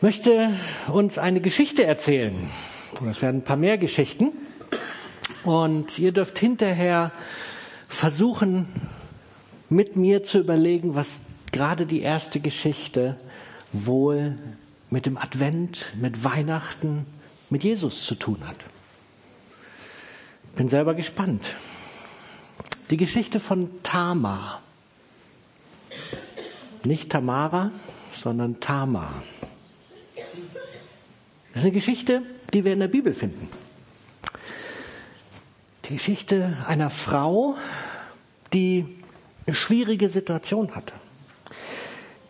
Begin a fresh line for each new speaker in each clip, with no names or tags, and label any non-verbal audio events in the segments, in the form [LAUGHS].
möchte uns eine Geschichte erzählen. Und es werden ein paar mehr Geschichten. Und ihr dürft hinterher versuchen, mit mir zu überlegen, was gerade die erste Geschichte wohl mit dem Advent, mit Weihnachten, mit Jesus zu tun hat. Bin selber gespannt. Die Geschichte von Tamar. Nicht Tamara, sondern Tamar. Das ist eine Geschichte, die wir in der Bibel finden. Die Geschichte einer Frau, die eine schwierige Situation hatte.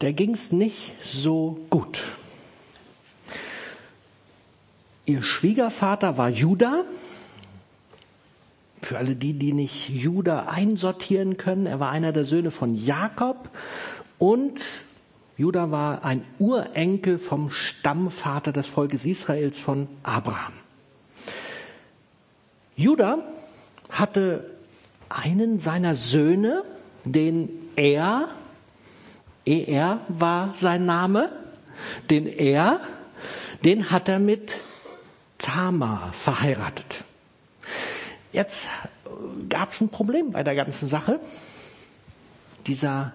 Der ging es nicht so gut. Ihr Schwiegervater war Judah. Für alle die, die nicht Judah einsortieren können, er war einer der Söhne von Jakob und Judah war ein Urenkel vom Stammvater des Volkes Israels von Abraham. Judah hatte einen seiner Söhne, den er, er war sein Name, den er, den hat er mit Tamar verheiratet. Jetzt gab es ein Problem bei der ganzen Sache. Dieser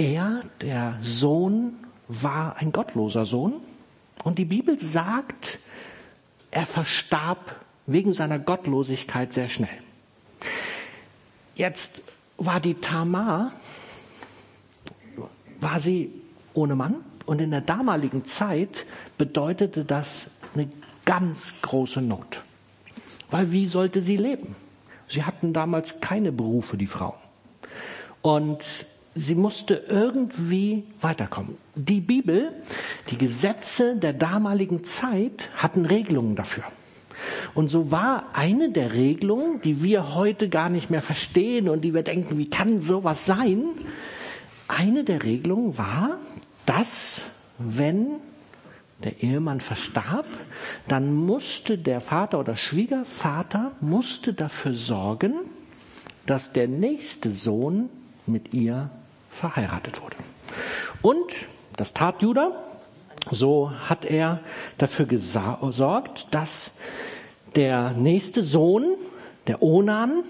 er, der Sohn, war ein gottloser Sohn. Und die Bibel sagt, er verstarb wegen seiner Gottlosigkeit sehr schnell. Jetzt war die Tamar, war sie ohne Mann. Und in der damaligen Zeit bedeutete das eine ganz große Not. Weil wie sollte sie leben? Sie hatten damals keine Berufe, die Frauen. Und sie musste irgendwie weiterkommen. Die Bibel, die Gesetze der damaligen Zeit hatten Regelungen dafür. Und so war eine der Regelungen, die wir heute gar nicht mehr verstehen und die wir denken, wie kann sowas sein? Eine der Regelungen war, dass wenn der Ehemann verstarb, dann musste der Vater oder Schwiegervater musste dafür sorgen, dass der nächste Sohn mit ihr verheiratet wurde. Und das tat Judah. So hat er dafür gesorgt, dass der nächste Sohn, der Onan,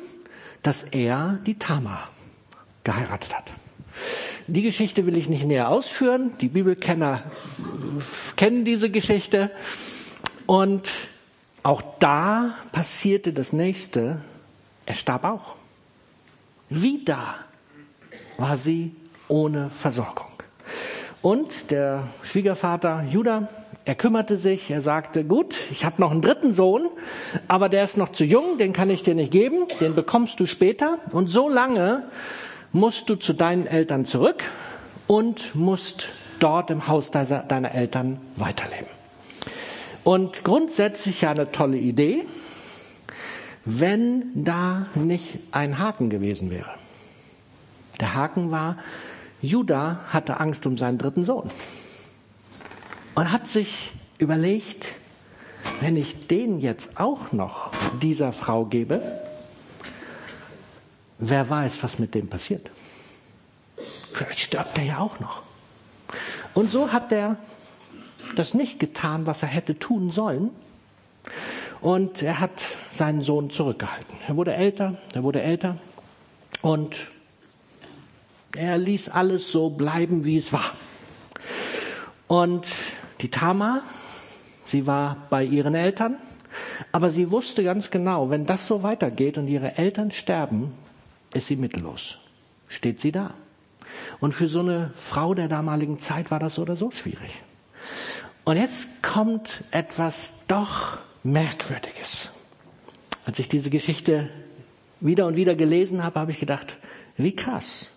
dass er die Tamar geheiratet hat. Die Geschichte will ich nicht näher ausführen. Die Bibelkenner kennen diese Geschichte. Und auch da passierte das nächste. Er starb auch. Wieder war sie ohne Versorgung. Und der Schwiegervater Judah, er kümmerte sich, er sagte, gut, ich habe noch einen dritten Sohn, aber der ist noch zu jung, den kann ich dir nicht geben, den bekommst du später. Und so lange musst du zu deinen Eltern zurück und musst dort im Haus deiner Eltern weiterleben. Und grundsätzlich ja eine tolle Idee, wenn da nicht ein Haken gewesen wäre. Der Haken war, Judah hatte Angst um seinen dritten Sohn und hat sich überlegt, wenn ich den jetzt auch noch dieser Frau gebe, wer weiß, was mit dem passiert. Vielleicht stirbt er ja auch noch. Und so hat er das nicht getan, was er hätte tun sollen. Und er hat seinen Sohn zurückgehalten. Er wurde älter, er wurde älter. Und er ließ alles so bleiben, wie es war. Und die Tama, sie war bei ihren Eltern, aber sie wusste ganz genau, wenn das so weitergeht und ihre Eltern sterben, ist sie mittellos. Steht sie da. Und für so eine Frau der damaligen Zeit war das so oder so schwierig. Und jetzt kommt etwas doch Merkwürdiges. Als ich diese Geschichte wieder und wieder gelesen habe, habe ich gedacht, wie krass.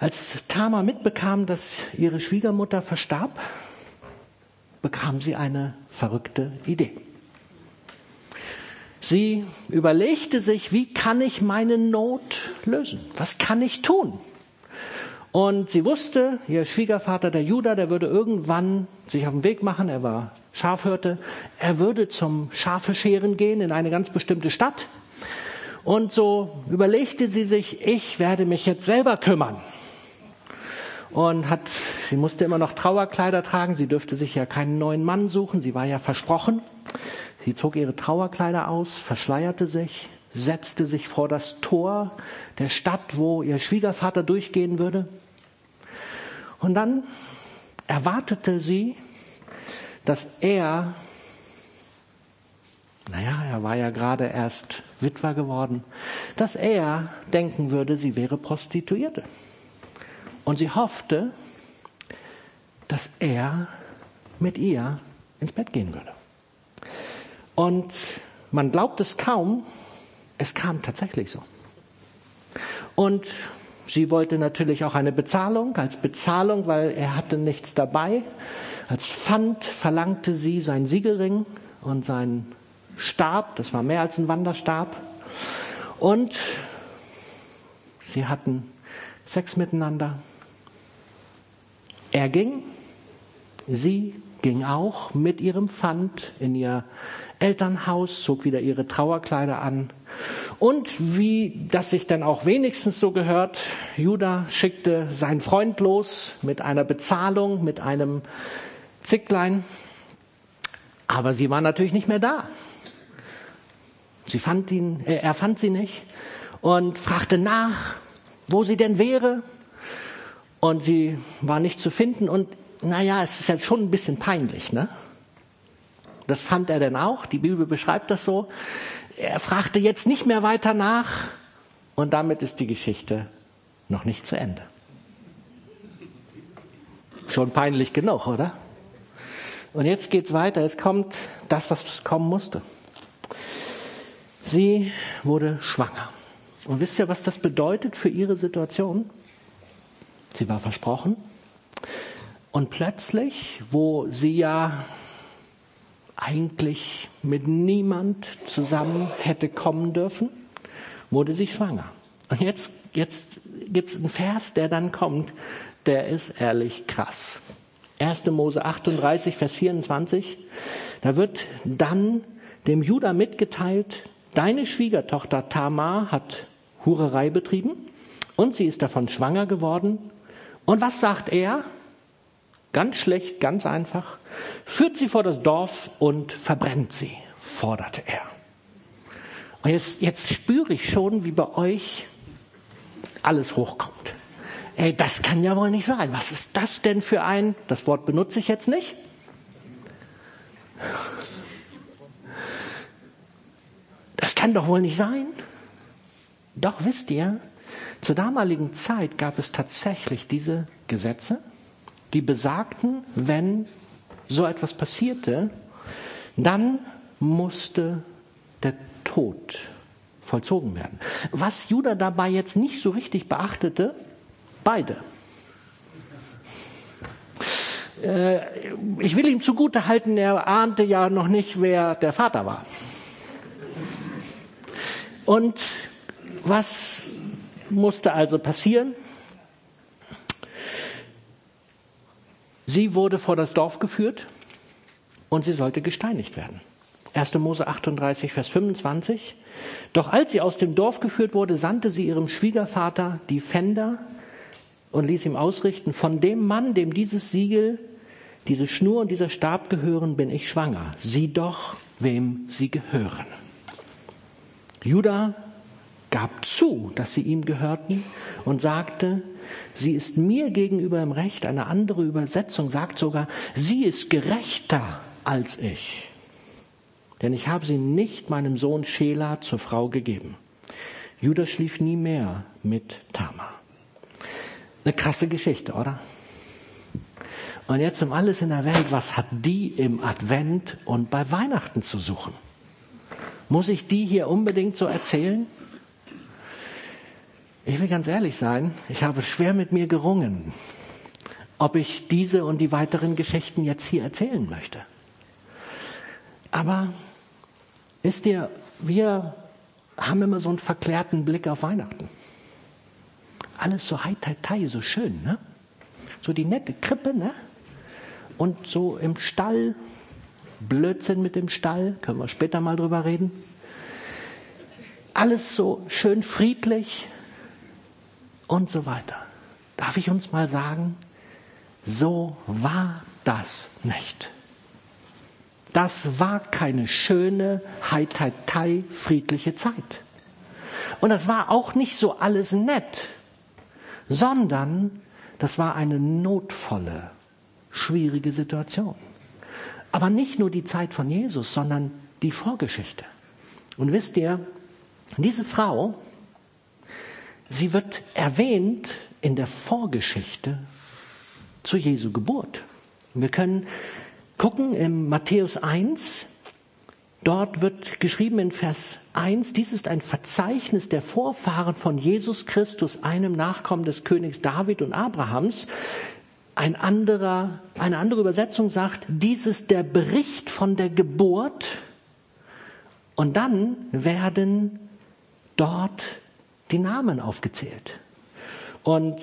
Als Tama mitbekam, dass ihre Schwiegermutter verstarb, bekam sie eine verrückte Idee. Sie überlegte sich, wie kann ich meine Not lösen? Was kann ich tun? Und sie wusste, ihr Schwiegervater, der Judah, der würde irgendwann sich auf den Weg machen, er war Schafhirte, er würde zum Schafescheren gehen in eine ganz bestimmte Stadt. Und so überlegte sie sich, ich werde mich jetzt selber kümmern. und hat, sie musste immer noch Trauerkleider tragen. Sie dürfte sich ja keinen neuen Mann suchen. Sie war ja versprochen. Sie zog ihre Trauerkleider aus, verschleierte sich, setzte sich vor das Tor der Stadt, wo ihr Schwiegervater durchgehen würde. Und dann erwartete sie, dass er, naja, er war ja gerade erst Witwer geworden, dass er denken würde, sie wäre Prostituierte. Und sie hoffte, dass er mit ihr ins Bett gehen würde. Und man glaubt es kaum, es kam tatsächlich so. Und sie wollte natürlich auch eine Bezahlung, als Bezahlung, weil er hatte nichts dabei. Als Pfand verlangte sie seinen Siegelring und seinen Stab, das war mehr als ein Wanderstab. Und sie hatten Sex miteinander. Er ging, sie ging auch mit ihrem Pfand in ihr Elternhaus, zog wieder ihre Trauerkleider an. Und wie das sich dann auch wenigstens so gehört, Judah schickte seinen Freund los mit einer Bezahlung, mit einem Zicklein. Aber sie war natürlich nicht mehr da. Sie fand ihn, äh, er fand sie nicht und fragte nach, wo sie denn wäre und sie war nicht zu finden und naja, es ist ja schon ein bisschen peinlich, ne? Das fand er denn auch, die Bibel beschreibt das so. Er fragte jetzt nicht mehr weiter nach und damit ist die Geschichte noch nicht zu Ende. Schon peinlich genug, oder? Und jetzt geht's weiter, es kommt das, was kommen musste. Sie wurde schwanger. Und wisst ihr, was das bedeutet für ihre Situation? Sie war versprochen. Und plötzlich, wo sie ja eigentlich mit niemand zusammen hätte kommen dürfen, wurde sie schwanger. Und jetzt, jetzt gibt es einen Vers, der dann kommt, der ist ehrlich krass. 1. Mose 38, Vers 24, da wird dann dem Judah mitgeteilt, deine Schwiegertochter Tamar hat Hurerei betrieben und sie ist davon schwanger geworden und was sagt er? Ganz schlecht, ganz einfach. Führt sie vor das Dorf und verbrennt sie, forderte er. Und jetzt, jetzt spüre ich schon, wie bei euch alles hochkommt. Ey, das kann ja wohl nicht sein. Was ist das denn für ein, das Wort benutze ich jetzt nicht. Kann doch wohl nicht sein. Doch wisst ihr, zur damaligen Zeit gab es tatsächlich diese Gesetze, die besagten, wenn so etwas passierte, dann musste der Tod vollzogen werden. Was Judah dabei jetzt nicht so richtig beachtete, beide. Äh, ich will ihm zugute halten, er ahnte ja noch nicht, wer der Vater war. Und was musste also passieren. Sie wurde vor das Dorf geführt und sie sollte gesteinigt werden. 1. Mose 38, Vers 25. Doch als sie aus dem Dorf geführt wurde, sandte sie ihrem Schwiegervater die Pfänder und ließ ihm ausrichten, von dem Mann, dem dieses Siegel, diese Schnur und dieser Stab gehören, bin ich schwanger. Sieh doch, wem sie gehören. Judah gab zu, dass sie ihm gehörten und sagte, sie ist mir gegenüber im Recht. Eine andere Übersetzung sagt sogar, sie ist gerechter als ich. Denn ich habe sie nicht meinem Sohn Schela zur Frau gegeben. Judas schlief nie mehr mit Tamar. Eine krasse Geschichte, oder? Und jetzt um alles in der Welt, was hat die im Advent und bei Weihnachten zu suchen? Muss ich die hier unbedingt so erzählen? Ich will ganz ehrlich sein, ich habe schwer mit mir gerungen, ob ich diese und die weiteren Geschichten jetzt hier erzählen möchte. Aber wisst ihr, wir haben immer so einen verklärten Blick auf Weihnachten. Alles so heitertei, so schön, ne? So die nette Krippe, ne? Und so im Stall, Blödsinn mit dem Stall, können wir später mal drüber reden. Alles so schön friedlich, und so weiter. darf ich uns mal sagen, so war das nicht. Das war keine schöne, heitei friedliche Zeit. Und das war auch nicht so alles nett, sondern das war eine notvolle, schwierige Situation. Aber nicht nur die Zeit von Jesus, sondern die Vorgeschichte. Und wisst ihr, diese Frau, sie wird erwähnt in der Vorgeschichte zu Jesu Geburt. Wir können gucken im Matthäus 1, dort wird geschrieben in Vers 1, dies ist ein Verzeichnis der Vorfahren von Jesus Christus, einem Nachkommen des Königs David und Abrahams. Ein anderer, eine andere Übersetzung sagt, dies ist der Bericht von der Geburt. Und dann werden dort die Namen aufgezählt. Und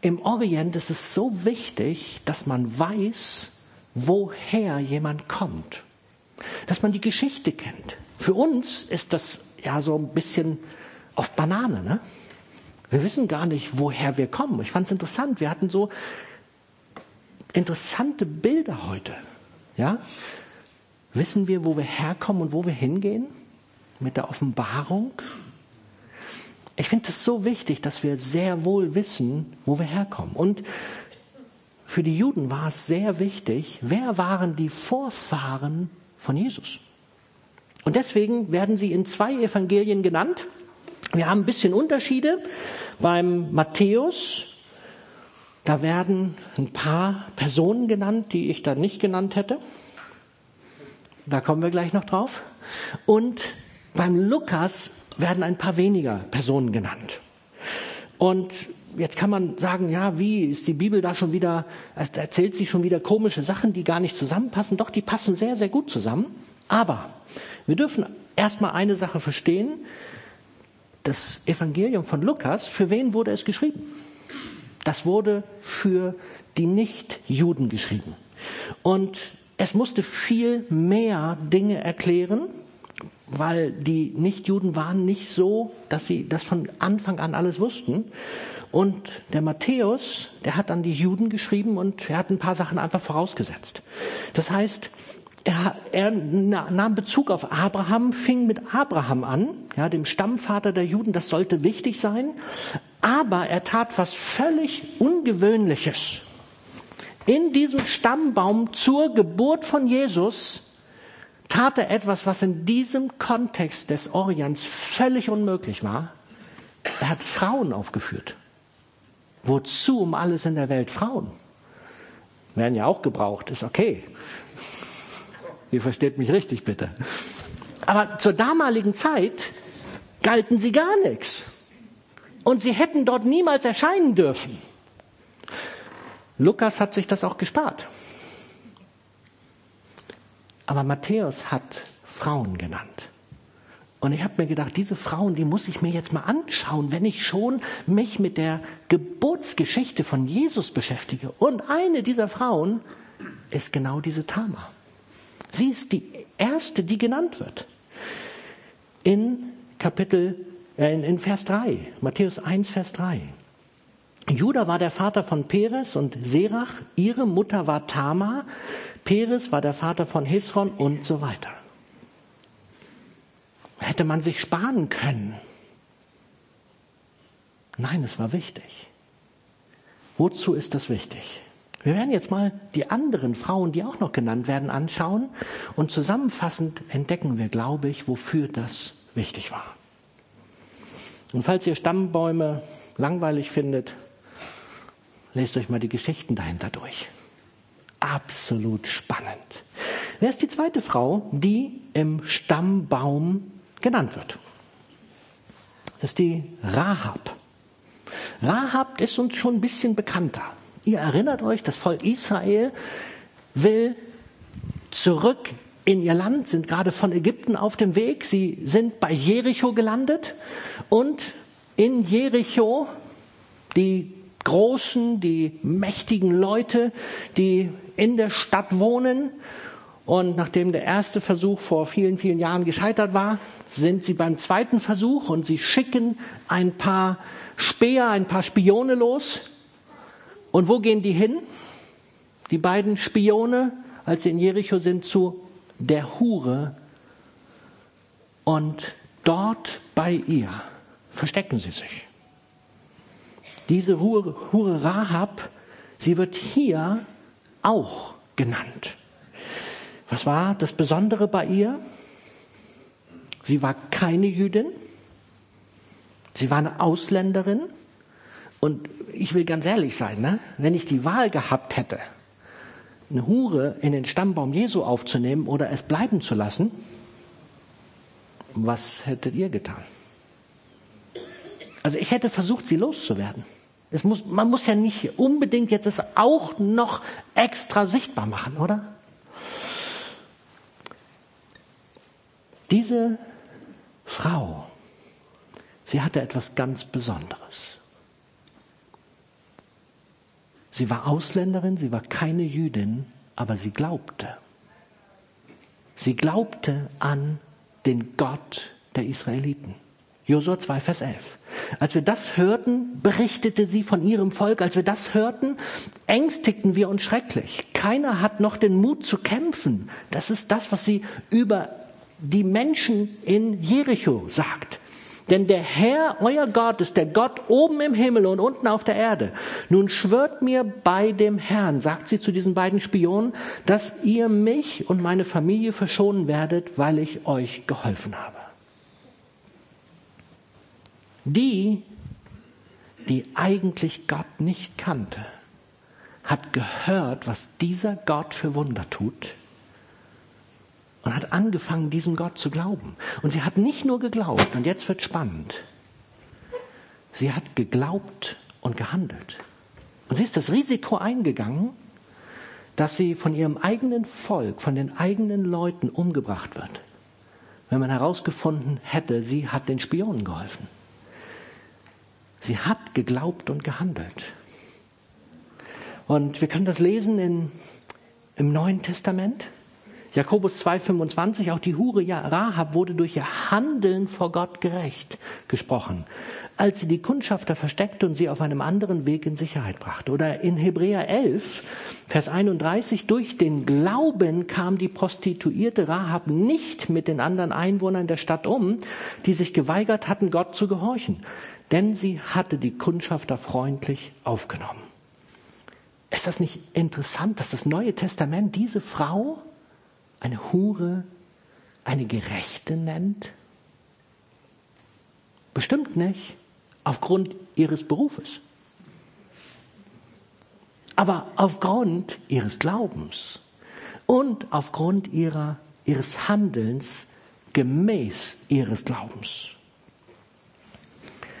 im Orient ist es so wichtig, dass man weiß, woher jemand kommt. Dass man die Geschichte kennt. Für uns ist das ja so ein bisschen auf Banane, ne? Wir wissen gar nicht, woher wir kommen. Ich fand es interessant. Wir hatten so interessante Bilder heute. Ja? Wissen wir, wo wir herkommen und wo wir hingehen? Mit der Offenbarung? Ich finde es so wichtig, dass wir sehr wohl wissen, wo wir herkommen. Und für die Juden war es sehr wichtig, wer waren die Vorfahren von Jesus? Und deswegen werden sie in zwei Evangelien genannt. Wir haben ein bisschen Unterschiede. Beim Matthäus, da werden ein paar Personen genannt, die ich da nicht genannt hätte. Da kommen wir gleich noch drauf. Und beim Lukas werden ein paar weniger Personen genannt. Und jetzt kann man sagen, ja, wie ist die Bibel da schon wieder, erzählt sie schon wieder komische Sachen, die gar nicht zusammenpassen? Doch, die passen sehr, sehr gut zusammen. Aber wir dürfen erstmal eine Sache verstehen. Das Evangelium von Lukas, für wen wurde es geschrieben? Das wurde für die Nichtjuden geschrieben. Und es musste viel mehr Dinge erklären, weil die Nichtjuden waren nicht so, dass sie das von Anfang an alles wussten. Und der Matthäus, der hat dann die Juden geschrieben und er hat ein paar Sachen einfach vorausgesetzt. Das heißt, er, er nahm Bezug auf Abraham, fing mit Abraham an, ja, dem Stammvater der Juden, das sollte wichtig sein. Aber er tat was völlig Ungewöhnliches. In diesem Stammbaum zur Geburt von Jesus tat er etwas, was in diesem Kontext des Orients völlig unmöglich war. Er hat Frauen aufgeführt. Wozu um alles in der Welt Frauen? Werden ja auch gebraucht, ist okay. Ihr versteht mich richtig, bitte. Aber zur damaligen Zeit galten sie gar nichts. Und sie hätten dort niemals erscheinen dürfen. Lukas hat sich das auch gespart. Aber Matthäus hat Frauen genannt. Und ich habe mir gedacht, diese Frauen, die muss ich mir jetzt mal anschauen, wenn ich schon mich mit der Geburtsgeschichte von Jesus beschäftige. Und eine dieser Frauen ist genau diese Tama. Sie ist die erste, die genannt wird. In Kapitel, äh, in Vers 3, Matthäus 1, Vers 3. Judah war der Vater von Peres und Serach, ihre Mutter war Tama, Peres war der Vater von Hisron und so weiter. Hätte man sich sparen können. Nein, es war wichtig. Wozu ist das wichtig? Wir werden jetzt mal die anderen Frauen, die auch noch genannt werden, anschauen und zusammenfassend entdecken wir, glaube ich, wofür das wichtig war. Und falls ihr Stammbäume langweilig findet, lest euch mal die Geschichten dahinter durch absolut spannend. Wer ist die zweite Frau, die im Stammbaum genannt wird? Das ist die Rahab. Rahab ist uns schon ein bisschen bekannter. Ihr erinnert euch, das Volk Israel will zurück in ihr Land, sind gerade von Ägypten auf dem Weg. Sie sind bei Jericho gelandet und in Jericho, die großen, die mächtigen Leute, die in der Stadt wohnen Und nachdem der erste Versuch vor vielen, vielen Jahren gescheitert war, sind sie beim zweiten Versuch und sie schicken ein paar Späher, ein paar Spione los. Und wo gehen die hin? Die beiden Spione, als sie in Jericho sind, zu der Hure. Und dort bei ihr verstecken sie sich. Diese Hure, Hure Rahab, sie wird hier auch genannt. Was war das Besondere bei ihr? Sie war keine Jüdin. Sie war eine Ausländerin. Und ich will ganz ehrlich sein, ne? wenn ich die Wahl gehabt hätte, eine Hure in den Stammbaum Jesu aufzunehmen oder es bleiben zu lassen, was hättet ihr getan? Also ich hätte versucht, sie loszuwerden. Es muss, man muss ja nicht unbedingt jetzt es auch noch extra sichtbar machen, oder? Diese Frau, sie hatte etwas ganz Besonderes. Sie war Ausländerin, sie war keine Jüdin, aber sie glaubte. Sie glaubte an den Gott der Israeliten. Josua 2, Vers 11. Als wir das hörten, berichtete sie von ihrem Volk. Als wir das hörten, ängstigten wir uns schrecklich. Keiner hat noch den Mut zu kämpfen. Das ist das, was sie über die Menschen in Jericho sagt. Denn der Herr, euer Gott, ist der Gott oben im Himmel und unten auf der Erde. Nun schwört mir bei dem Herrn, sagt sie zu diesen beiden Spionen, dass ihr mich und meine Familie verschonen werdet, weil ich euch geholfen habe. Die, die eigentlich Gott nicht kannte, hat gehört, was dieser Gott für Wunder tut und hat angefangen, diesem Gott zu glauben. Und sie hat nicht nur geglaubt, und jetzt wird spannend, sie hat geglaubt und gehandelt. Und sie ist das Risiko eingegangen, dass sie von ihrem eigenen Volk, von den eigenen Leuten umgebracht wird. Wenn man herausgefunden hätte, sie hat den Spionen geholfen. Sie hat geglaubt und gehandelt. Und wir können das lesen in, im Neuen Testament. Jakobus 2,25, auch die Hure Rahab wurde durch ihr Handeln vor Gott gerecht gesprochen, als sie die Kundschafter versteckte und sie auf einem anderen Weg in Sicherheit brachte. Oder in Hebräer 11, Vers 31, durch den Glauben kam die Prostituierte Rahab nicht mit den anderen Einwohnern der Stadt um, die sich geweigert hatten, Gott zu gehorchen, denn sie hatte die Kundschafter freundlich aufgenommen. Ist das nicht interessant, dass das Neue Testament diese Frau eine Hure eine Gerechte nennt? Bestimmt nicht aufgrund ihres Berufes, aber aufgrund ihres Glaubens und aufgrund ihrer, ihres Handelns gemäß ihres Glaubens.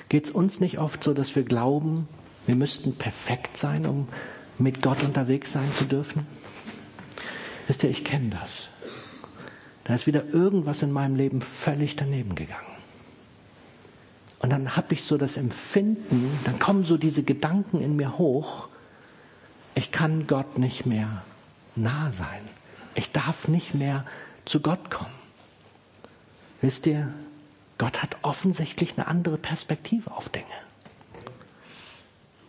Geht es uns nicht oft so, dass wir glauben, wir müssten perfekt sein, um mit Gott unterwegs sein zu dürfen? Wisst ihr, ich kenne das. Da ist wieder irgendwas in meinem Leben völlig daneben gegangen. Und dann habe ich so das Empfinden, dann kommen so diese Gedanken in mir hoch, ich kann Gott nicht mehr nah sein. Ich darf nicht mehr zu Gott kommen. Wisst ihr, Gott hat offensichtlich eine andere Perspektive auf Dinge.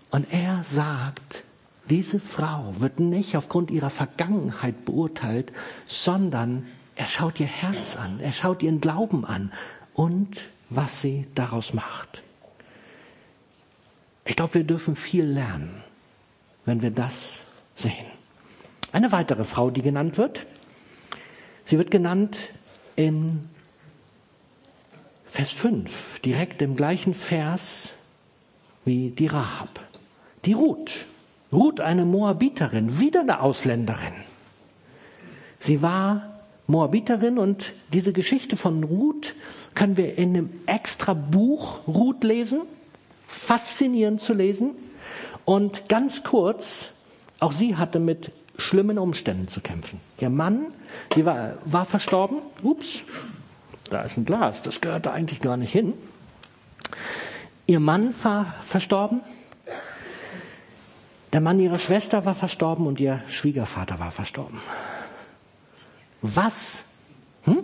Und er sagt, diese Frau wird nicht aufgrund ihrer Vergangenheit beurteilt, sondern er schaut ihr Herz an, er schaut ihren Glauben an und was sie daraus macht. Ich glaube, wir dürfen viel lernen, wenn wir das sehen. Eine weitere Frau, die genannt wird, sie wird genannt in Vers 5, direkt im gleichen Vers wie die Rahab. Die Ruth. Ruth, eine Moabiterin, wieder eine Ausländerin. Sie war Moabiterin und diese Geschichte von Ruth können wir in einem extra Buch Ruth lesen. Faszinierend zu lesen. Und ganz kurz, auch sie hatte mit schlimmen Umständen zu kämpfen. Ihr Mann, sie war, war verstorben. Ups, da ist ein Glas, das gehörte eigentlich gar nicht hin. Ihr Mann war verstorben. Der Mann ihrer Schwester war verstorben und ihr Schwiegervater war verstorben. Was? Hm?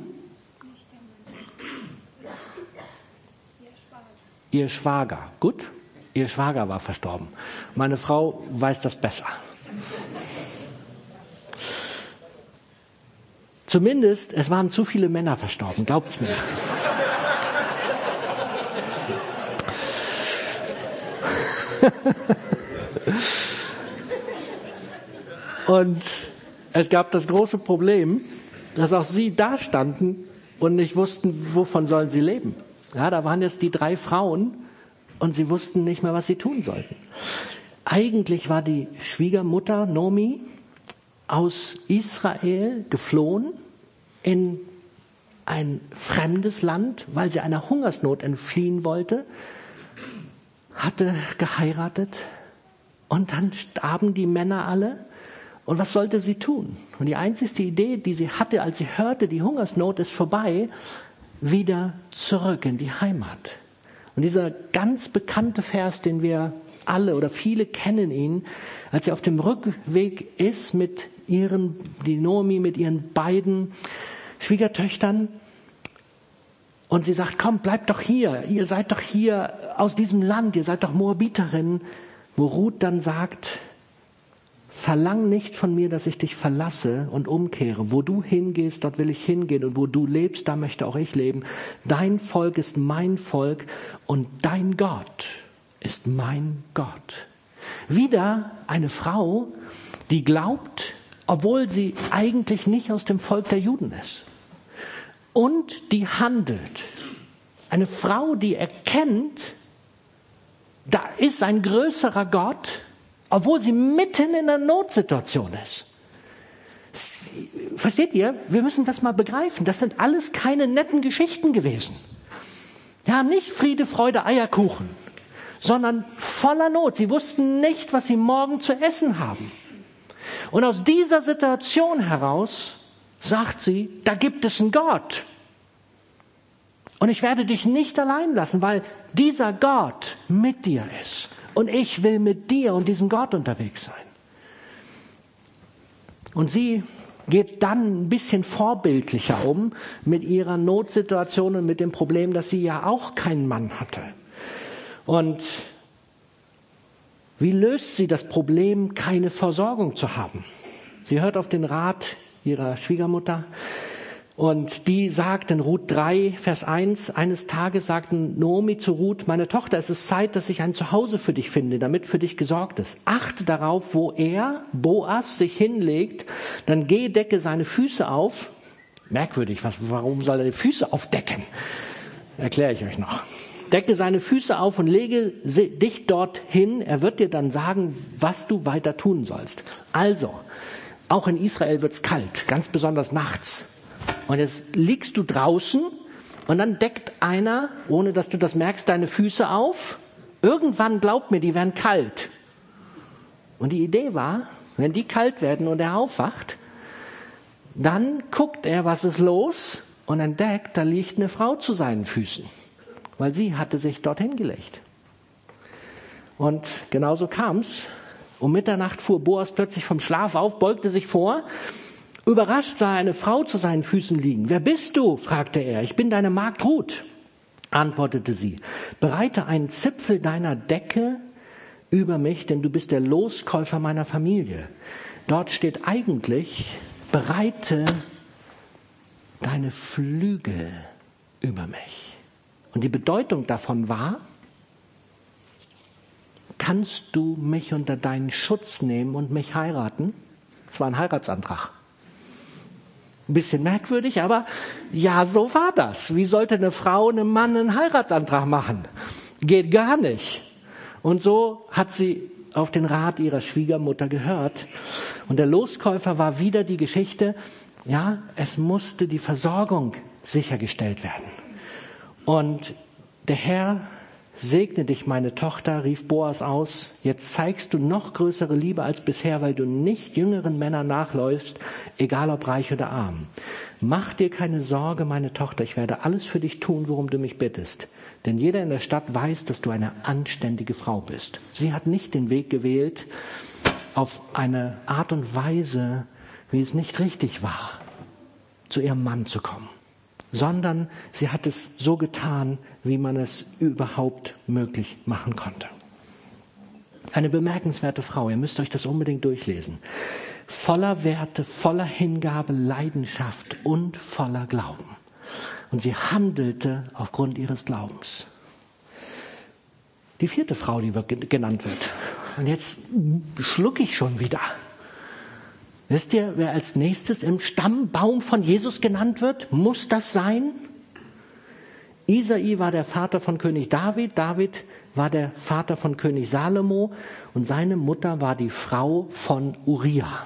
Ihr Schwager. Gut. Ihr Schwager war verstorben. Meine Frau weiß das besser. Zumindest, es waren zu viele Männer verstorben, glaubt's mir. Und es gab das große Problem, dass auch sie da standen und nicht wussten, wovon sollen sie leben. Ja, da waren jetzt die drei Frauen und sie wussten nicht mehr, was sie tun sollten. Eigentlich war die Schwiegermutter Nomi aus Israel geflohen in ein fremdes Land, weil sie einer Hungersnot entfliehen wollte, hatte geheiratet und dann starben die Männer alle. Und was sollte sie tun? Und die einzigste Idee, die sie hatte, als sie hörte, die Hungersnot ist vorbei, wieder zurück in die Heimat. Und dieser ganz bekannte Vers, den wir alle oder viele kennen ihn, als sie auf dem Rückweg ist mit ihren, die Nomi mit ihren beiden Schwiegertöchtern. Und sie sagt, komm, bleibt doch hier, ihr seid doch hier aus diesem Land, ihr seid doch Moabiterin. Wo Ruth dann sagt, verlang nicht von mir, dass ich dich verlasse und umkehre. Wo du hingehst, dort will ich hingehen. Und wo du lebst, da möchte auch ich leben. Dein Volk ist mein Volk und dein Gott ist mein Gott. Wieder eine Frau, die glaubt, obwohl sie eigentlich nicht aus dem Volk der Juden ist. Und die handelt. Eine Frau, die erkennt, da ist ein größerer Gott, obwohl sie mitten in einer Notsituation ist. Versteht ihr? Wir müssen das mal begreifen. Das sind alles keine netten Geschichten gewesen. Ja, nicht Friede, Freude, Eierkuchen, sondern voller Not. Sie wussten nicht, was sie morgen zu essen haben. Und aus dieser Situation heraus sagt sie, da gibt es einen Gott. Und ich werde dich nicht allein lassen, weil dieser Gott mit dir ist. Und ich will mit dir und diesem Gott unterwegs sein. Und sie geht dann ein bisschen vorbildlicher um mit ihrer Notsituation und mit dem Problem, dass sie ja auch keinen Mann hatte. Und wie löst sie das Problem, keine Versorgung zu haben? Sie hört auf den Rat ihrer Schwiegermutter und die sagt in Ruth 3, Vers 1, eines Tages sagten Naomi zu Ruth, meine Tochter, es ist Zeit, dass ich ein Zuhause für dich finde, damit für dich gesorgt ist. Achte darauf, wo er, Boas, sich hinlegt, dann geh, decke seine Füße auf. Merkwürdig, was, warum soll er die Füße aufdecken? Erkläre ich euch noch decke seine Füße auf und lege dich dorthin. Er wird dir dann sagen, was du weiter tun sollst. Also, auch in Israel wird's kalt, ganz besonders nachts. Und jetzt liegst du draußen und dann deckt einer, ohne dass du das merkst, deine Füße auf. Irgendwann, glaub mir, die werden kalt. Und die Idee war, wenn die kalt werden und er aufwacht, dann guckt er, was ist los und entdeckt, da liegt eine Frau zu seinen Füßen weil sie hatte sich dorthin gelegt. Und genauso kam's. Um Mitternacht fuhr Boas plötzlich vom Schlaf auf, beugte sich vor. Überrascht sah er eine Frau zu seinen Füßen liegen. Wer bist du? fragte er. Ich bin deine Magd Ruth, antwortete sie. Bereite einen Zipfel deiner Decke über mich, denn du bist der Loskäufer meiner Familie. Dort steht eigentlich, bereite deine Flügel über mich. Und die Bedeutung davon war, kannst du mich unter deinen Schutz nehmen und mich heiraten? Das war ein Heiratsantrag. Ein bisschen merkwürdig, aber ja, so war das. Wie sollte eine Frau einem Mann einen Heiratsantrag machen? Geht gar nicht. Und so hat sie auf den Rat ihrer Schwiegermutter gehört. Und der Loskäufer war wieder die Geschichte, ja, es musste die Versorgung sichergestellt werden. Und der Herr segne dich, meine Tochter, rief Boas aus. Jetzt zeigst du noch größere Liebe als bisher, weil du nicht jüngeren Männern nachläufst, egal ob reich oder arm. Mach dir keine Sorge, meine Tochter, ich werde alles für dich tun, worum du mich bittest. Denn jeder in der Stadt weiß, dass du eine anständige Frau bist. Sie hat nicht den Weg gewählt auf eine Art und Weise, wie es nicht richtig war. zu ihrem Mann zu kommen, sondern sie hat es so getan, wie man es überhaupt möglich machen konnte. Eine bemerkenswerte Frau, ihr müsst euch das unbedingt durchlesen. Voller Werte, voller Hingabe, Leidenschaft und voller Glauben. Und sie handelte aufgrund ihres Glaubens. Die vierte Frau, die genannt wird. Und jetzt schlucke ich schon wieder. Wisst ihr, wer als nächstes im Stammbaum von Jesus genannt wird? Muss das sein? Isai war der Vater von König David, David war der Vater von König Salomo und seine Mutter war die Frau von Uriah.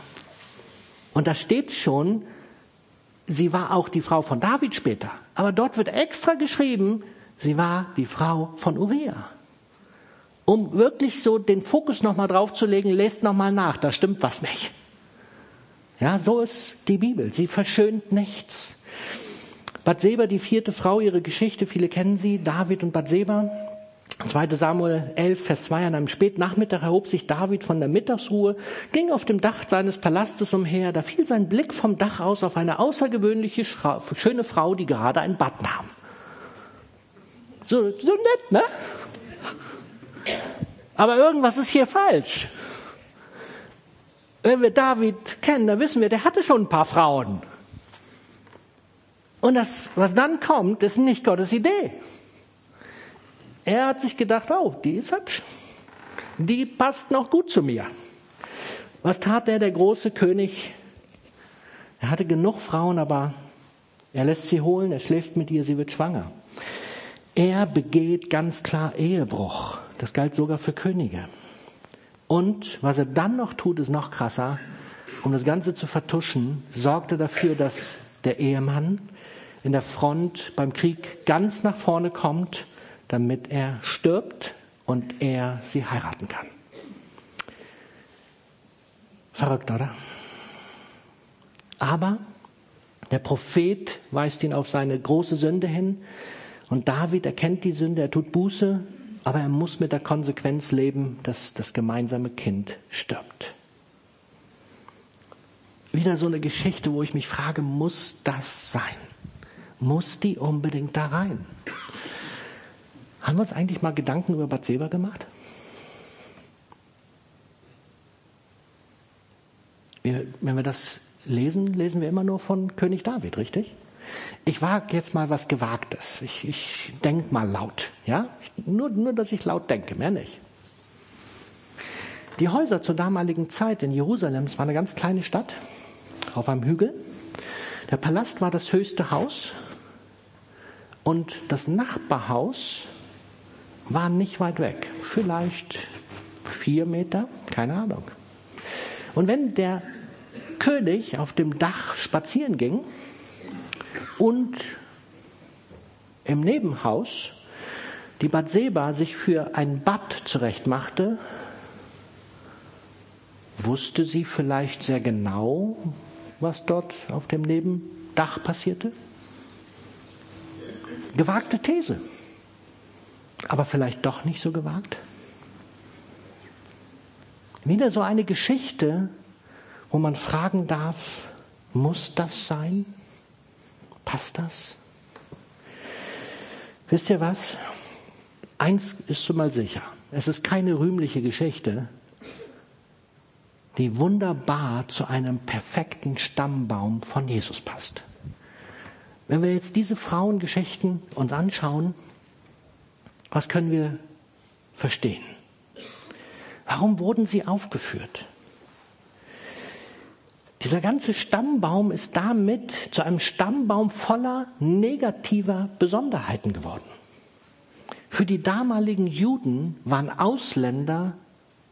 Und da steht schon, sie war auch die Frau von David später. Aber dort wird extra geschrieben, sie war die Frau von Uriah. Um wirklich so den Fokus nochmal draufzulegen, lest nochmal nach, da stimmt was nicht. Ja, so ist die Bibel. Sie verschönt nichts. Bathseba, die vierte Frau, ihre Geschichte, viele kennen sie, David und Bathseba. 2. Samuel 11, Vers 2, an einem Spätnachmittag erhob sich David von der Mittagsruhe, ging auf dem Dach seines Palastes umher, da fiel sein Blick vom Dach aus auf eine außergewöhnliche, schöne Frau, die gerade ein Bad nahm. So, so nett, ne? Aber irgendwas ist hier falsch. Wenn wir David kennen, dann wissen wir, der hatte schon ein paar Frauen. Und das, was dann kommt, ist nicht Gottes Idee. Er hat sich gedacht, oh, die ist hübsch. Die passt noch gut zu mir. Was tat der, der große König? Er hatte genug Frauen, aber er lässt sie holen, er schläft mit ihr, sie wird schwanger. Er begeht ganz klar Ehebruch. Das galt sogar für Könige. Und was er dann noch tut, ist noch krasser. Um das Ganze zu vertuschen, sorgt er dafür, dass der Ehemann in der Front beim Krieg ganz nach vorne kommt, damit er stirbt und er sie heiraten kann. Verrückt, oder? Aber der Prophet weist ihn auf seine große Sünde hin und David erkennt die Sünde, er tut Buße, aber er muss mit der Konsequenz leben, dass das gemeinsame Kind stirbt. Wieder so eine Geschichte, wo ich mich frage, muss das sein? Muss die unbedingt da rein? Haben wir uns eigentlich mal Gedanken über Bathseba gemacht? Wenn wir das lesen, lesen wir immer nur von König David, richtig? Ich wage jetzt mal was Gewagtes. Ich, ich denke mal laut. Ja? Nur, nur, dass ich laut denke, mehr nicht. Die Häuser zur damaligen Zeit in Jerusalem, es war eine ganz kleine Stadt auf einem Hügel. Der Palast war das höchste Haus und das Nachbarhaus war nicht weit weg, vielleicht vier Meter, keine Ahnung. Und wenn der König auf dem Dach spazieren ging und im Nebenhaus die Batseba sich für ein Bad zurechtmachte, wusste sie vielleicht sehr genau, was dort auf dem Nebendach passierte? Gewagte These. Aber vielleicht doch nicht so gewagt? Wieder so eine Geschichte, wo man fragen darf, muss das sein? Passt das? Wisst ihr was? Eins ist schon mal sicher. Es ist keine rühmliche Geschichte, die wunderbar zu einem perfekten Stammbaum von Jesus passt. Wenn wir jetzt diese Frauengeschichten uns anschauen, was können wir verstehen? Warum wurden sie aufgeführt? Dieser ganze Stammbaum ist damit zu einem Stammbaum voller negativer Besonderheiten geworden. Für die damaligen Juden waren Ausländer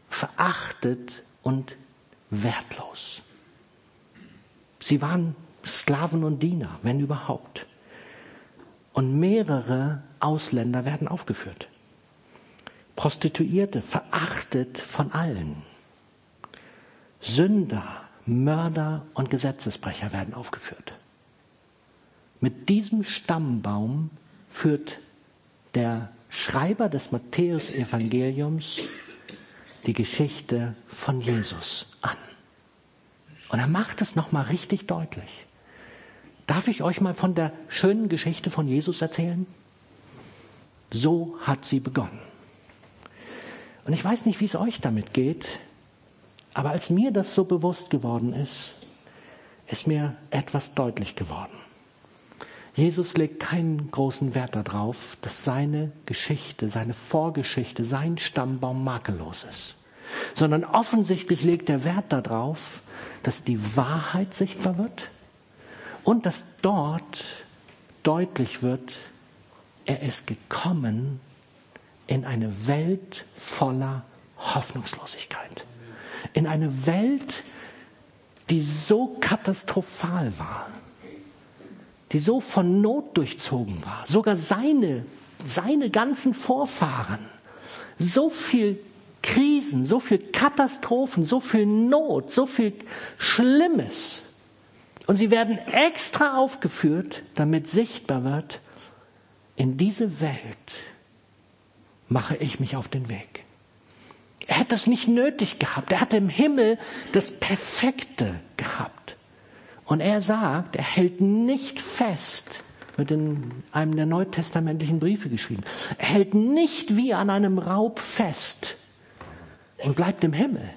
verachtet und wertlos. Sie waren Sklaven und Diener, wenn überhaupt. Und mehrere Ausländer werden aufgeführt. Prostituierte, verachtet von allen. Sünder, Mörder und Gesetzesbrecher werden aufgeführt. Mit diesem Stammbaum führt der Schreiber des Matthäus-Evangeliums die Geschichte von Jesus an. Und er macht es nochmal richtig deutlich. Darf ich euch mal von der schönen Geschichte von Jesus erzählen? So hat sie begonnen. Und ich weiß nicht, wie es euch damit geht, aber als mir das so bewusst geworden ist, ist mir etwas deutlich geworden. Jesus legt keinen großen Wert darauf, dass seine Geschichte, seine Vorgeschichte, sein Stammbaum makellos ist, sondern offensichtlich legt er Wert darauf, dass die Wahrheit sichtbar wird und dass dort deutlich wird, er ist gekommen in eine Welt voller Hoffnungslosigkeit, in eine Welt, die so katastrophal war, die so von Not durchzogen war. Sogar seine, seine ganzen Vorfahren. So viel Krisen, so viel Katastrophen, so viel Not, so viel Schlimmes. Und sie werden extra aufgeführt, damit sichtbar wird, in diese Welt mache ich mich auf den Weg. Er hätte es nicht nötig gehabt. Er hatte im Himmel das Perfekte gehabt. Und er sagt, er hält nicht fest, wird in einem der neutestamentlichen Briefe geschrieben, er hält nicht wie an einem Raub fest und bleibt im Himmel.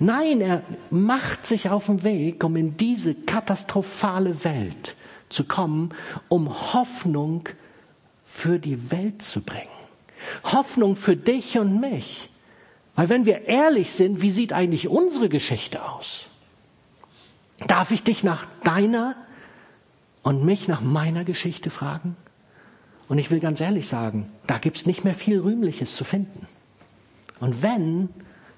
Nein, er macht sich auf den Weg, um in diese katastrophale Welt zu kommen, um Hoffnung für die Welt zu bringen. Hoffnung für dich und mich. Weil wenn wir ehrlich sind, wie sieht eigentlich unsere Geschichte aus? Darf ich dich nach deiner und mich nach meiner Geschichte fragen? Und ich will ganz ehrlich sagen, da gibt's nicht mehr viel Rühmliches zu finden. Und wenn,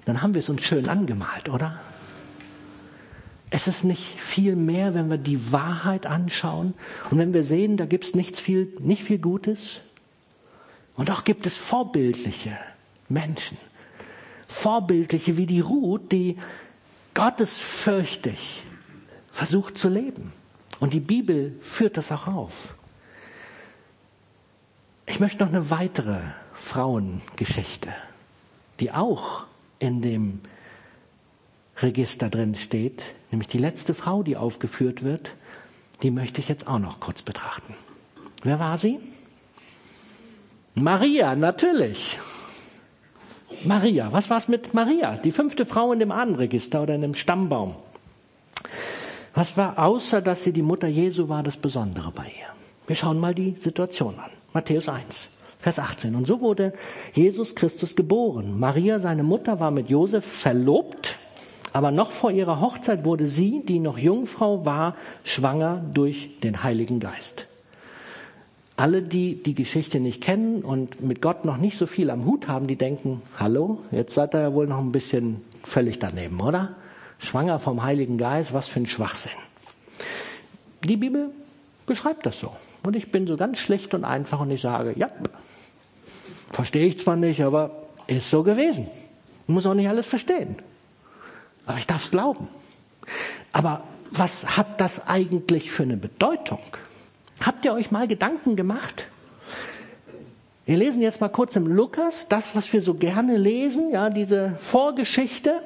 dann haben wir es uns schön angemalt, oder? Es ist nicht viel mehr, wenn wir die Wahrheit anschauen und wenn wir sehen, da gibt's nichts viel, nicht viel Gutes. Und auch gibt es vorbildliche Menschen. Vorbildliche wie die Ruth, die gottesfürchtig versucht zu leben. Und die Bibel führt das auch auf. Ich möchte noch eine weitere Frauengeschichte, die auch in dem Register drin steht, nämlich die letzte Frau, die aufgeführt wird, die möchte ich jetzt auch noch kurz betrachten. Wer war sie? Maria, natürlich. Maria, was war's mit Maria? Die fünfte Frau in dem Ahnenregister oder in dem Stammbaum. Was war, außer dass sie die Mutter Jesu war, das Besondere bei ihr? Wir schauen mal die Situation an. Matthäus 1, Vers 18. Und so wurde Jesus Christus geboren. Maria, seine Mutter, war mit Josef verlobt, aber noch vor ihrer Hochzeit wurde sie, die noch Jungfrau war, schwanger durch den Heiligen Geist. Alle, die die Geschichte nicht kennen und mit Gott noch nicht so viel am Hut haben, die denken, hallo, jetzt seid ihr ja wohl noch ein bisschen völlig daneben, oder? schwanger vom Heiligen Geist, was für ein Schwachsinn. Die Bibel beschreibt das so. Und ich bin so ganz schlicht und einfach und ich sage, ja, verstehe ich zwar nicht, aber ist so gewesen. Ich muss auch nicht alles verstehen. Aber ich darf es glauben. Aber was hat das eigentlich für eine Bedeutung? Habt ihr euch mal Gedanken gemacht? Wir lesen jetzt mal kurz im Lukas, das, was wir so gerne lesen, ja, diese Vorgeschichte.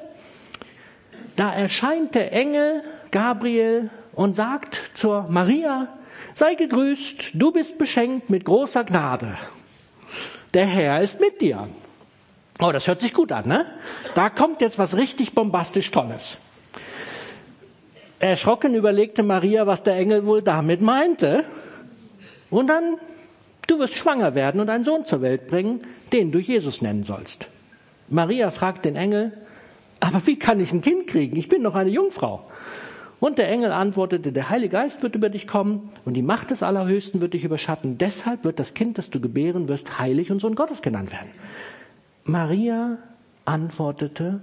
Da erscheint der Engel Gabriel und sagt zur Maria, sei gegrüßt, du bist beschenkt mit großer Gnade. Der Herr ist mit dir. Oh, das hört sich gut an, ne? Da kommt jetzt was richtig bombastisch Tolles. Erschrocken überlegte Maria, was der Engel wohl damit meinte. Und dann, du wirst schwanger werden und einen Sohn zur Welt bringen, den du Jesus nennen sollst. Maria fragt den Engel, aber wie kann ich ein Kind kriegen? Ich bin noch eine Jungfrau. Und der Engel antwortete, der Heilige Geist wird über dich kommen und die Macht des Allerhöchsten wird dich überschatten. Deshalb wird das Kind, das du gebären wirst, heilig und Sohn Gottes genannt werden. Maria antwortete,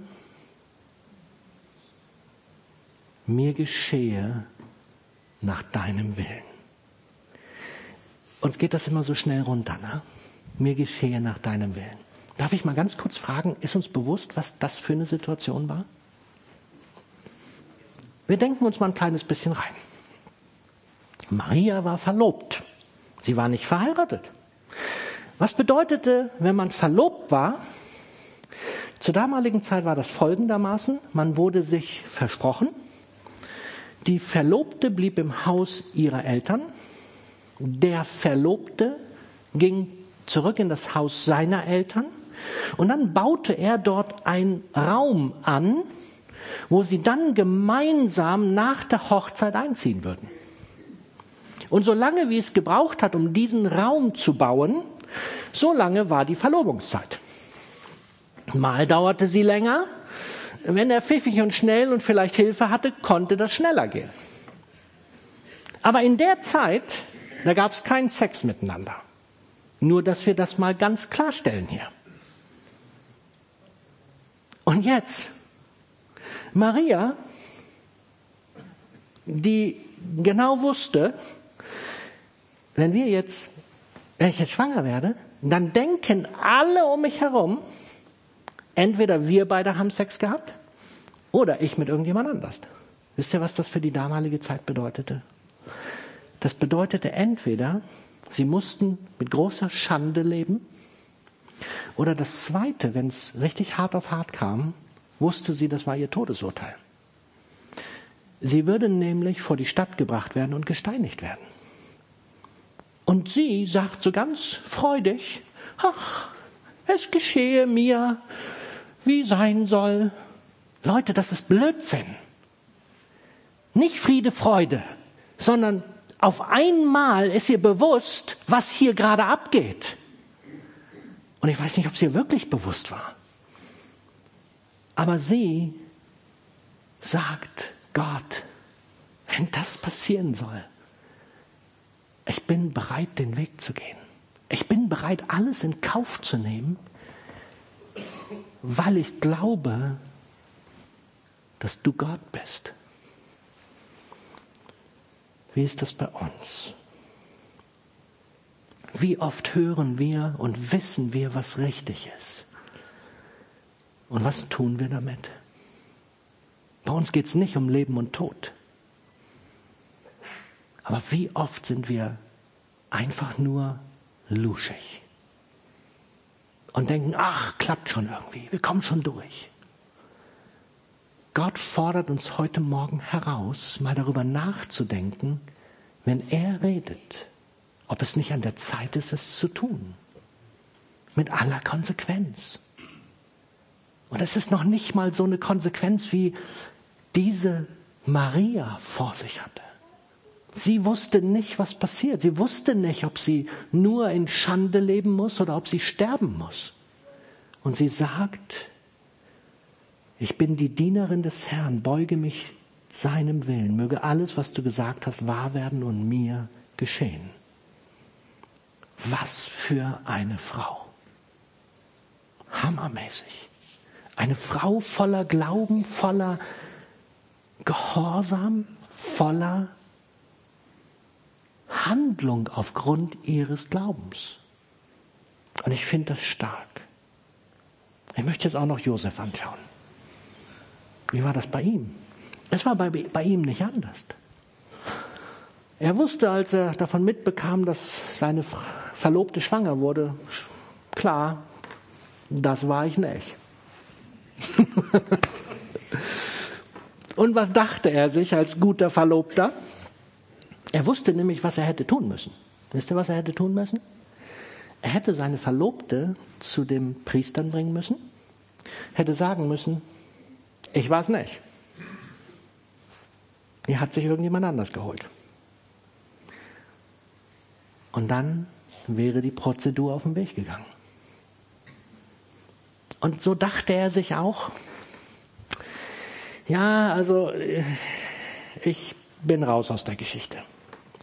mir geschehe nach deinem Willen. Uns geht das immer so schnell runter, ne? Mir geschehe nach deinem Willen. Darf ich mal ganz kurz fragen, ist uns bewusst, was das für eine Situation war? Wir denken uns mal ein kleines bisschen rein. Maria war verlobt. Sie war nicht verheiratet. Was bedeutete, wenn man verlobt war? Zur damaligen Zeit war das folgendermaßen. Man wurde sich versprochen, Die Verlobte blieb im Haus ihrer Eltern. Der Verlobte ging zurück in das Haus seiner Eltern. Und dann baute er dort einen Raum an, wo sie dann gemeinsam nach der Hochzeit einziehen würden. Und solange wie es gebraucht hat, um diesen Raum zu bauen, so lange war die Verlobungszeit. Mal dauerte sie länger. Wenn er pfiffig und schnell und vielleicht Hilfe hatte, konnte das schneller gehen. Aber in der Zeit, da gab es keinen Sex miteinander. Nur, dass wir das mal ganz klarstellen hier. Und jetzt, Maria, die genau wusste, wenn wir jetzt, wenn ich jetzt schwanger werde, dann denken alle um mich herum, entweder wir beide haben Sex gehabt oder ich mit irgendjemand anders. Wisst ihr, was das für die damalige Zeit bedeutete? Das bedeutete entweder, sie mussten mit großer Schande leben oder das Zweite, wenn es richtig hart auf hart kam, wusste sie, das war ihr Todesurteil. Sie würden nämlich vor die Stadt gebracht werden und gesteinigt werden. Und sie sagt so ganz freudig, ach, es geschehe mir, wie sein soll. Leute, das ist Blödsinn. Nicht Friede, Freude, sondern auf einmal ist ihr bewusst, was hier gerade abgeht. Und ich weiß nicht, ob es ihr wirklich bewusst war. Aber sie sagt Gott, wenn das passieren soll, ich bin bereit, den Weg zu gehen. Ich bin bereit, alles in Kauf zu nehmen, weil ich glaube, dass du Gott bist. Wie ist das bei uns? Wie oft hören wir und wissen wir, was richtig ist? Und was tun wir damit? Bei uns geht es nicht um Leben und Tod. Aber wie oft sind wir einfach nur luschig und denken, ach, klappt schon irgendwie, wir kommen schon durch. Gott fordert uns heute Morgen heraus, mal darüber nachzudenken, wenn er redet, ob es nicht an der Zeit ist, es zu tun. Mit aller Konsequenz. Und es ist noch nicht mal so eine Konsequenz, wie diese Maria vor sich hatte. Sie wusste nicht, was passiert. Sie wusste nicht, ob sie nur in Schande leben muss oder ob sie sterben muss. Und sie sagt, ich bin die Dienerin des Herrn, beuge mich seinem Willen, möge alles, was du gesagt hast, wahr werden und mir geschehen. Was für eine Frau. Hammermäßig. Eine Frau voller Glauben, voller Gehorsam, voller Handlung aufgrund ihres Glaubens. Und ich finde das stark. Ich möchte jetzt auch noch Josef anschauen. Wie war das bei ihm? Es war bei, bei ihm nicht anders. Er wusste, als er davon mitbekam, dass seine Verlobte schwanger wurde, klar, das war ich nicht. [LAUGHS] Und was dachte er sich als guter Verlobter? Er wusste nämlich, was er hätte tun müssen. Wisst ihr, was er hätte tun müssen? Er hätte seine Verlobte zu dem Priestern bringen müssen, hätte sagen müssen, ich weiß nicht. Die hat sich irgendjemand anders geholt. Und dann wäre die Prozedur auf den Weg gegangen. Und so dachte er sich auch, ja, also äh, ich bin raus aus der Geschichte.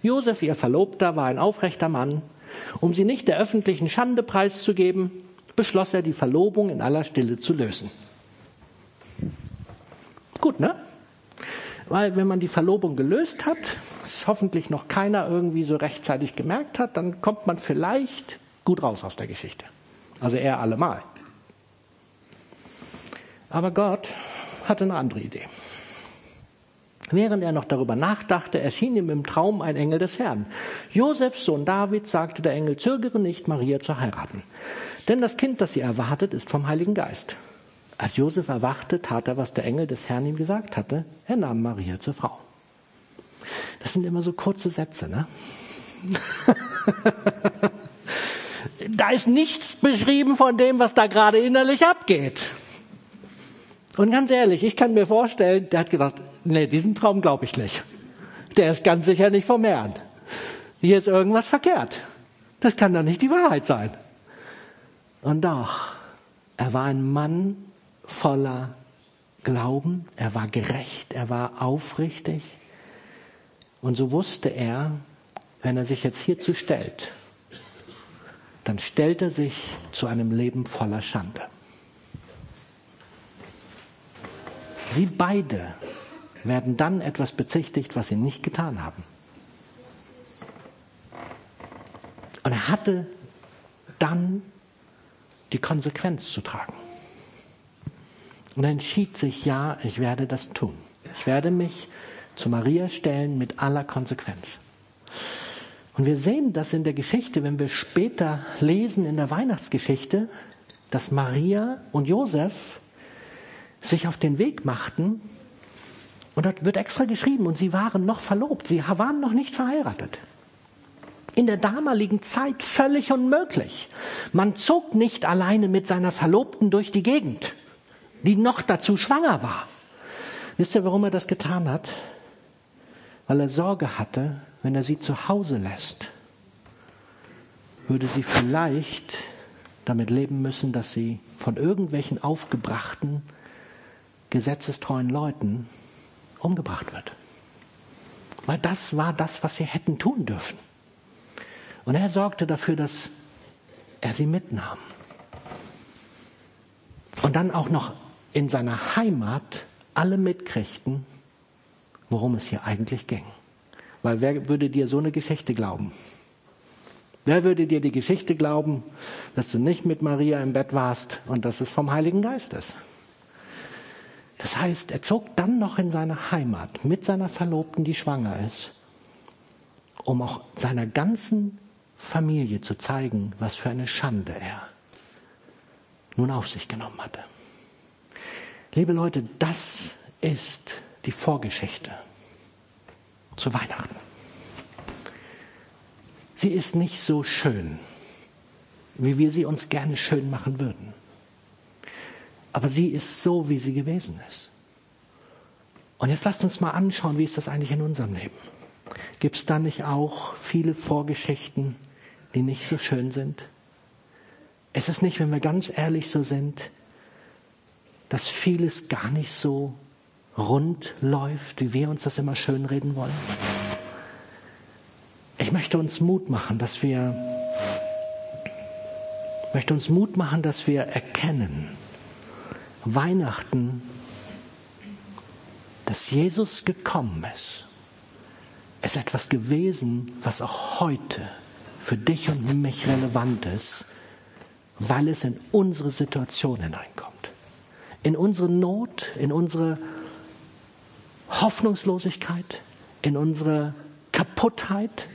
Josef, ihr Verlobter, war ein aufrechter Mann. Um sie nicht der öffentlichen Schande preiszugeben, beschloss er, die Verlobung in aller Stille zu lösen. Gut, ne? Weil wenn man die Verlobung gelöst hat, es hoffentlich noch keiner irgendwie so rechtzeitig gemerkt hat, dann kommt man vielleicht gut raus aus der Geschichte. Also eher allemal. Aber Gott hatte eine andere Idee. Während er noch darüber nachdachte, erschien ihm im Traum ein Engel des Herrn. Josefs Sohn David sagte der Engel, zögere nicht, Maria zu heiraten. Denn das Kind, das sie erwartet, ist vom Heiligen Geist. Als Josef erwachte, tat er, was der Engel des Herrn ihm gesagt hatte. Er nahm Maria zur Frau. Das sind immer so kurze Sätze, ne? [LAUGHS] da ist nichts beschrieben von dem, was da gerade innerlich abgeht. Und ganz ehrlich, ich kann mir vorstellen, der hat gedacht, nee, diesen Traum glaube ich nicht. Der ist ganz sicher nicht vom Herrn. Hier ist irgendwas verkehrt. Das kann doch nicht die Wahrheit sein. Und doch, er war ein Mann voller Glauben, er war gerecht, er war aufrichtig. Und so wusste er, wenn er sich jetzt hierzu stellt, dann stellt er sich zu einem Leben voller Schande. Sie beide werden dann etwas bezichtigt, was sie nicht getan haben. Und er hatte dann die Konsequenz zu tragen. Und entschied sich, ja, ich werde das tun. Ich werde mich zu Maria stellen mit aller Konsequenz. Und wir sehen das in der Geschichte, wenn wir später lesen in der Weihnachtsgeschichte, dass Maria und Josef sich auf den Weg machten. Und dort wird extra geschrieben, und sie waren noch verlobt, sie waren noch nicht verheiratet. In der damaligen Zeit völlig unmöglich. Man zog nicht alleine mit seiner Verlobten durch die Gegend, die noch dazu schwanger war. Wisst ihr, warum er das getan hat? Weil er Sorge hatte, wenn er sie zu Hause lässt, würde sie vielleicht damit leben müssen, dass sie von irgendwelchen aufgebrachten, gesetzestreuen Leuten umgebracht wird. Weil das war das, was sie hätten tun dürfen. Und er sorgte dafür, dass er sie mitnahm. Und dann auch noch in seiner Heimat alle mitkriegten, worum es hier eigentlich ging. Weil wer würde dir so eine Geschichte glauben? Wer würde dir die Geschichte glauben, dass du nicht mit Maria im Bett warst und dass es vom Heiligen Geist ist? Das heißt, er zog dann noch in seine Heimat mit seiner Verlobten, die schwanger ist, um auch seiner ganzen Familie zu zeigen, was für eine Schande er nun auf sich genommen hatte. Liebe Leute, das ist die Vorgeschichte zu Weihnachten. Sie ist nicht so schön, wie wir sie uns gerne schön machen würden. Aber sie ist so, wie sie gewesen ist. Und jetzt lasst uns mal anschauen, wie ist das eigentlich in unserem Leben? Gibt es da nicht auch viele Vorgeschichten, die nicht so schön sind? Es ist nicht, wenn wir ganz ehrlich so sind, dass vieles gar nicht so rund läuft, wie wir uns das immer schönreden wollen? Ich möchte uns Mut machen, dass wir möchte uns Mut machen, dass wir erkennen, Weihnachten, dass Jesus gekommen ist, ist etwas gewesen, was auch heute für dich und mich relevant ist, weil es in unsere Situation hineinkommt. In unsere Not, in unsere Hoffnungslosigkeit, in unsere Kaputtheit,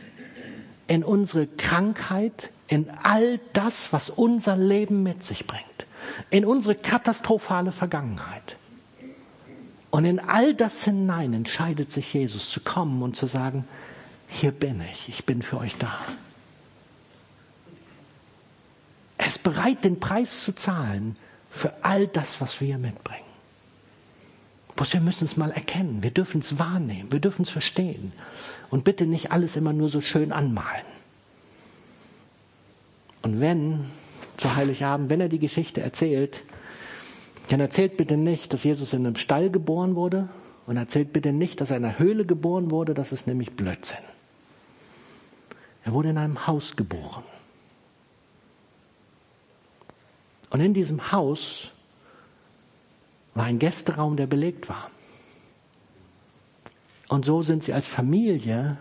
in unsere Krankheit, in all das, was unser Leben mit sich bringt, in unsere katastrophale Vergangenheit. Und in all das hinein entscheidet sich Jesus zu kommen und zu sagen, hier bin ich, ich bin für euch da. Er ist bereit, den Preis zu zahlen für all das, was wir mitbringen. Bloß wir müssen es mal erkennen, wir dürfen es wahrnehmen, wir dürfen es verstehen. Und bitte nicht alles immer nur so schön anmalen. Und wenn, zu Heiligabend, wenn er die Geschichte erzählt, dann erzählt bitte nicht, dass Jesus in einem Stall geboren wurde und erzählt bitte nicht, dass er in einer Höhle geboren wurde, das ist nämlich Blödsinn. Er wurde in einem Haus geboren. Und in diesem Haus war ein Gästeraum, der belegt war. Und so sind sie als Familie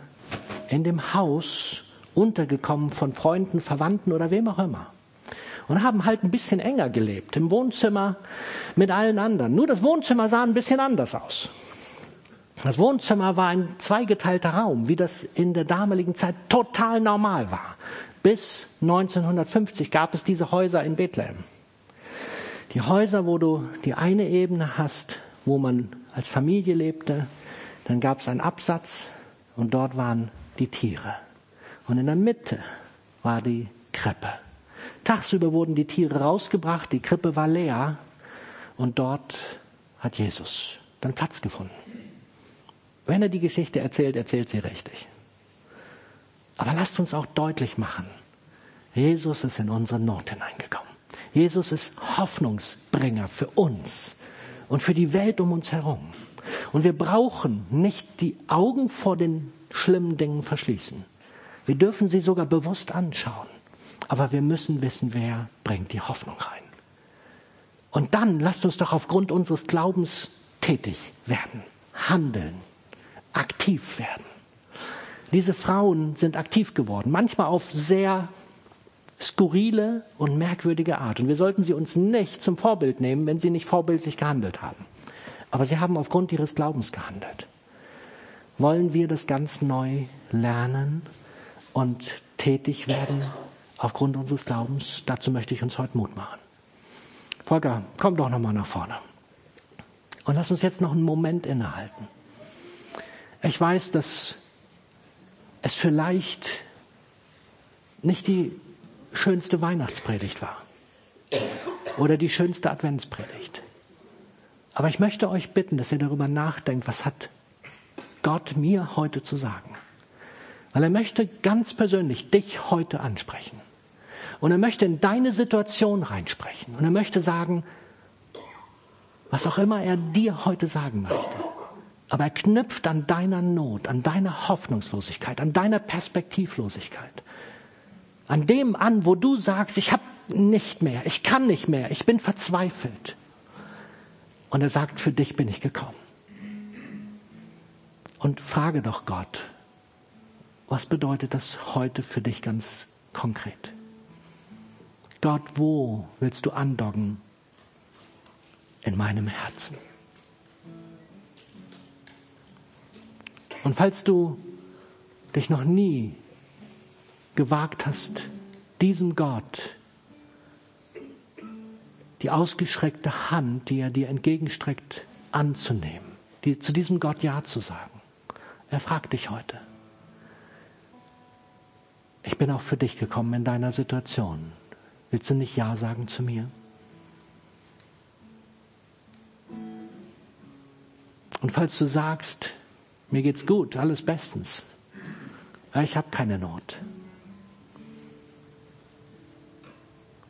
in dem Haus untergekommen von Freunden, Verwandten oder wem auch immer. Und haben halt ein bisschen enger gelebt, im Wohnzimmer mit allen anderen. Nur das Wohnzimmer sah ein bisschen anders aus. Das Wohnzimmer war ein zweigeteilter Raum, wie das in der damaligen Zeit total normal war. Bis 1950 gab es diese Häuser in Bethlehem. Die Häuser, wo du die eine Ebene hast, wo man als Familie lebte, dann gab es einen Absatz Und dort waren die Tiere. Und in der Mitte war die Krippe. Tagsüber wurden die Tiere rausgebracht, die Krippe war leer und dort hat Jesus dann Platz gefunden. Wenn er die Geschichte erzählt, erzählt sie richtig. Aber lasst uns auch deutlich machen, Jesus ist in unsere Not hineingekommen. Jesus ist Hoffnungsbringer für uns und für die Welt um uns herum. Und wir brauchen nicht die Augen vor den schlimmen Dingen verschließen. Wir dürfen sie sogar bewusst anschauen. Aber wir müssen wissen, wer bringt die Hoffnung rein. Und dann lasst uns doch aufgrund unseres Glaubens tätig werden, handeln, aktiv werden. Diese Frauen sind aktiv geworden, manchmal auf sehr skurrile und merkwürdige Art. Und wir sollten sie uns nicht zum Vorbild nehmen, wenn sie nicht vorbildlich gehandelt haben. Aber sie haben aufgrund ihres Glaubens gehandelt. Wollen wir das ganz neu lernen und tätig werden aufgrund unseres Glaubens? Dazu möchte ich uns heute Mut machen. Volker, komm doch nochmal nach vorne. Und lass uns jetzt noch einen Moment innehalten. Ich weiß, dass es vielleicht nicht die schönste Weihnachtspredigt war oder die schönste Adventspredigt. Aber ich möchte euch bitten, dass ihr darüber nachdenkt, was hat Gott mir heute zu sagen. Weil er möchte ganz persönlich dich heute ansprechen. Und er möchte in deine Situation reinsprechen. Und er möchte sagen, was auch immer er dir heute sagen möchte. Aber er knüpft an deiner Not, an deiner Hoffnungslosigkeit, an deiner Perspektivlosigkeit. An dem an, wo du sagst, ich habe nicht mehr, ich kann nicht mehr, ich bin verzweifelt. Und er sagt, für dich bin ich gekommen. Und frage doch Gott, was bedeutet das heute für dich ganz konkret? Gott, wo willst du andocken in meinem Herzen? Und falls du dich noch nie gewagt hast, diesem Gott die ausgestreckte Hand, die er dir entgegenstreckt, anzunehmen, die, zu diesem Gott Ja zu sagen. Er fragt dich heute. Ich bin auch für dich gekommen in deiner Situation. Willst du nicht Ja sagen zu mir? Und falls du sagst, mir geht's gut, alles bestens. Ich habe keine Not.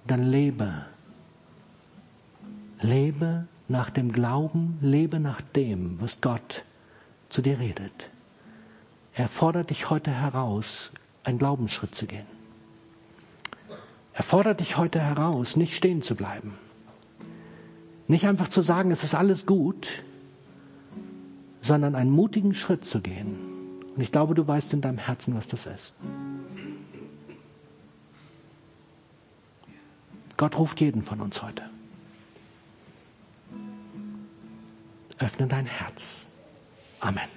Dann lebe. Lebe nach dem Glauben, lebe nach dem, was Gott zu dir redet. Er fordert dich heute heraus, einen Glaubensschritt zu gehen. Er fordert dich heute heraus, nicht stehen zu bleiben. Nicht einfach zu sagen, es ist alles gut, sondern einen mutigen Schritt zu gehen. Und ich glaube, du weißt in deinem Herzen, was das ist. Gott ruft jeden von uns heute. Öffne dein Herz. Amen.